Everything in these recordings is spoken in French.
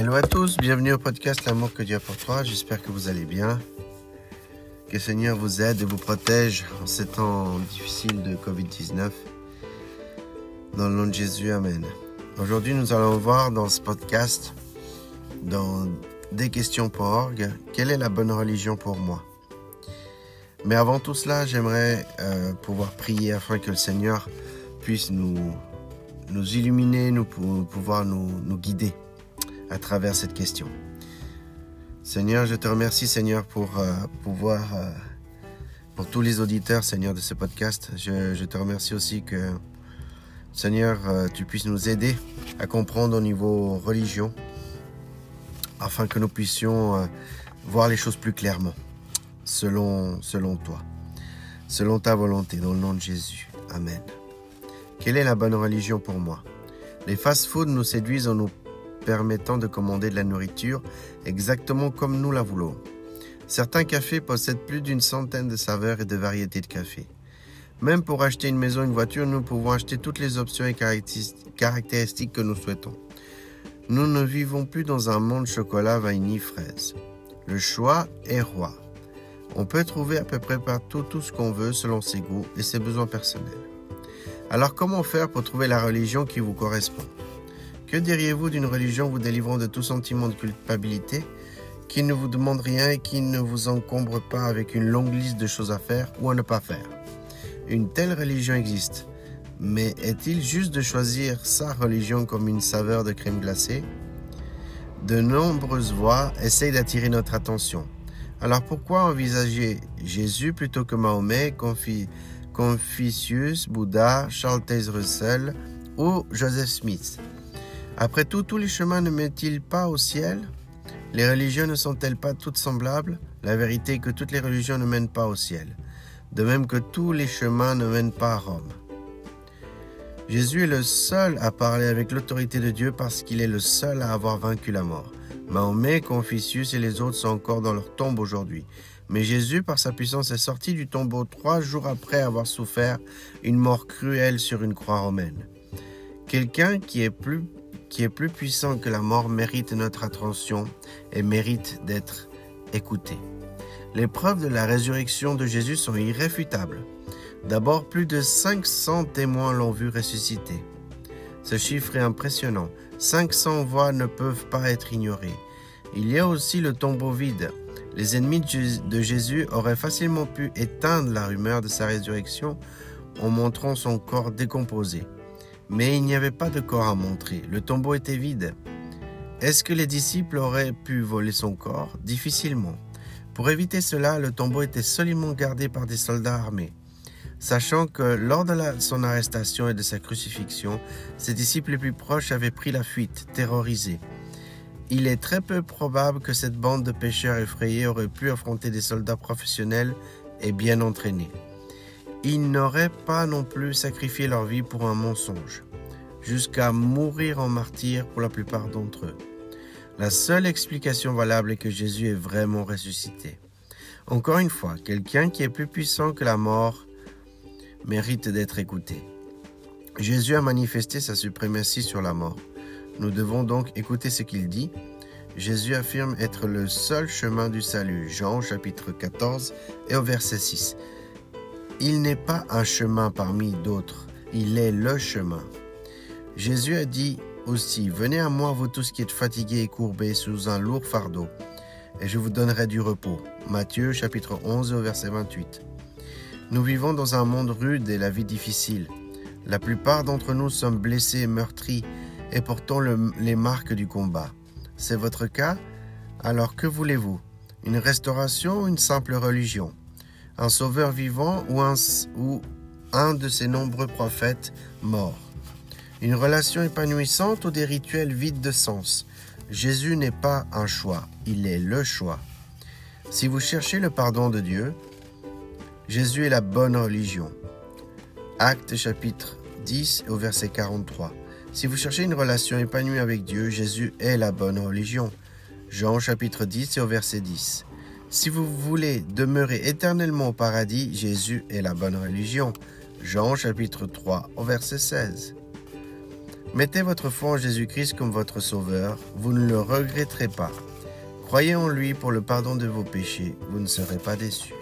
Hello à tous, bienvenue au podcast L'amour que Dieu a pour toi. J'espère que vous allez bien. Que le Seigneur vous aide et vous protège en ces temps difficiles de Covid-19. Dans le nom de Jésus, Amen. Aujourd'hui, nous allons voir dans ce podcast, dans desquestions.org, quelle est la bonne religion pour moi? Mais avant tout cela, j'aimerais euh, pouvoir prier afin que le Seigneur puisse nous, nous illuminer, nous, pouvoir nous, nous guider à travers cette question. Seigneur, je te remercie, Seigneur, pour euh, pouvoir, euh, pour tous les auditeurs, Seigneur, de ce podcast. Je, te remercie aussi que, Seigneur, euh, tu puisses nous aider à comprendre au niveau religion, afin que nous puissions voir les choses plus clairement, selon, selon toi, selon ta volonté, dans le nom de Jésus. Amen. Quelle est la bonne religion pour moi? Les fast-foods nous séduisent en nous permettant de commander de la nourriture exactement comme nous la voulons. Certains cafés possèdent plus d'une centaine de saveurs et de variétés de café. Même pour acheter une maison, une voiture, nous pouvons acheter toutes les options et caractéristiques que nous souhaitons. Nous ne vivons plus dans un monde chocolat, vanille, fraise. Le choix est roi. On peut trouver à peu près partout tout ce qu'on veut selon ses goûts et ses besoins personnels. Alors comment faire pour trouver la religion qui vous correspond? Que diriez-vous d'une religion vous délivrant de tout sentiment de culpabilité, qui ne vous demande rien et qui ne vous encombre pas avec une longue liste de choses à faire ou à ne pas faire? Une telle religion existe, mais est-il juste de choisir sa religion comme une saveur de crème glacée? De nombreuses voix essayent d'attirer notre attention. Alors pourquoi envisager Jésus plutôt que Mahomet, Confucius, Bouddha, Charles Taze Russell ou Joseph Smith? Après tout, tous les chemins ne mènent-ils pas au ciel? Les religions ne sont-elles pas toutes semblables? La vérité est que toutes les religions ne mènent pas au ciel, de même que tous les chemins ne mènent pas à Rome. Jésus est le seul à parler avec l'autorité de Dieu parce qu'il est le seul à avoir vaincu la mort. Mahomet, Confucius et les autres sont encore dans leur tombe aujourd'hui. Mais Jésus, par sa puissance, est sorti du tombeau trois jours après avoir souffert une mort cruelle sur une croix romaine. Quelqu'un qui est plus qui est plus puissant que la mort mérite notre attention et mérite d'être écouté. Les preuves de la résurrection de Jésus sont irréfutables. D'abord, plus de 500 témoins l'ont vu ressusciter. Ce chiffre est impressionnant. 500 voix ne peuvent pas être ignorées. Il y a aussi le tombeau vide. Les ennemis de Jésus auraient facilement pu éteindre la rumeur de sa résurrection en montrant son corps décomposé. Mais il n'y avait pas de corps à montrer, le tombeau était vide. Est-ce que les disciples auraient pu voler son corps? Difficilement. Pour éviter cela, le tombeau était solidement gardé par des soldats armés. Sachant que lors de son arrestation et de sa crucifixion, ses disciples les plus proches avaient pris la fuite, terrorisés. Il est très peu probable que cette bande de pêcheurs effrayés aurait pu affronter des soldats professionnels et bien entraînés. Ils n'auraient pas non plus sacrifié leur vie pour un mensonge, jusqu'à mourir en martyr pour la plupart d'entre eux. La seule explication valable est que Jésus est vraiment ressuscité. Encore une fois, quelqu'un qui est plus puissant que la mort mérite d'être écouté. Jésus a manifesté sa suprématie sur la mort. Nous devons donc écouter ce qu'il dit. Jésus affirme être le seul chemin du salut. Jean chapitre 14 et au verset 6. Il n'est pas un chemin parmi d'autres, il est le chemin. Jésus a dit aussi, Venez à moi, vous tous qui êtes fatigués et courbés sous un lourd fardeau, et je vous donnerai du repos. Matthieu chapitre 11 verset 28. Nous vivons dans un monde rude et la vie difficile. La plupart d'entre nous sommes blessés et meurtris et portons les marques du combat. C'est votre cas? Alors que voulez-vous? Une restauration ou une simple religion? Un sauveur vivant ou un, ou un de ses nombreux prophètes morts. Une relation épanouissante ou des rituels vides de sens. Jésus n'est pas un choix, il est le choix. Si vous cherchez le pardon de Dieu, Jésus est la bonne religion. Acte chapitre 10 au verset 43. Si vous cherchez une relation épanouie avec Dieu, Jésus est la bonne religion. Jean chapitre 10 et au verset 10. Si vous voulez demeurer éternellement au paradis, Jésus est la bonne religion. Jean chapitre 3 au verset 16. Mettez votre foi en Jésus-Christ comme votre Sauveur, vous ne le regretterez pas. Croyez en lui pour le pardon de vos péchés, vous ne serez pas déçus.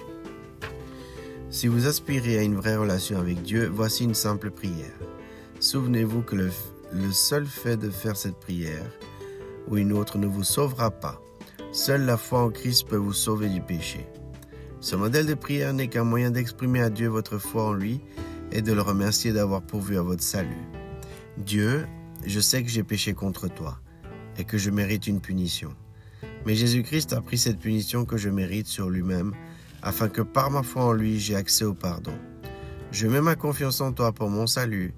Si vous aspirez à une vraie relation avec Dieu, voici une simple prière. Souvenez-vous que le, le, seul fait de faire cette prière ou une autre ne vous sauvera pas. Seule la foi en Christ peut vous sauver du péché. Ce modèle de prière n'est qu'un moyen d'exprimer à Dieu votre foi en lui et de le remercier d'avoir pourvu à votre salut. Dieu, je sais que j'ai péché contre toi et que je mérite une punition. Mais Jésus-Christ a pris cette punition que je mérite sur lui-même, afin que par ma foi en lui j'ai accès au pardon. Je mets ma confiance en toi pour mon salut.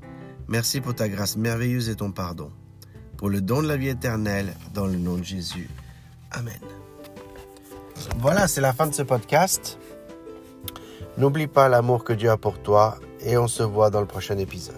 Merci pour ta grâce merveilleuse et ton pardon. Pour le don de la vie éternelle, dans le nom de Jésus. Amen. Voilà, c'est la fin de ce podcast. N'oublie pas l'amour que Dieu a pour toi et on se voit dans le prochain épisode.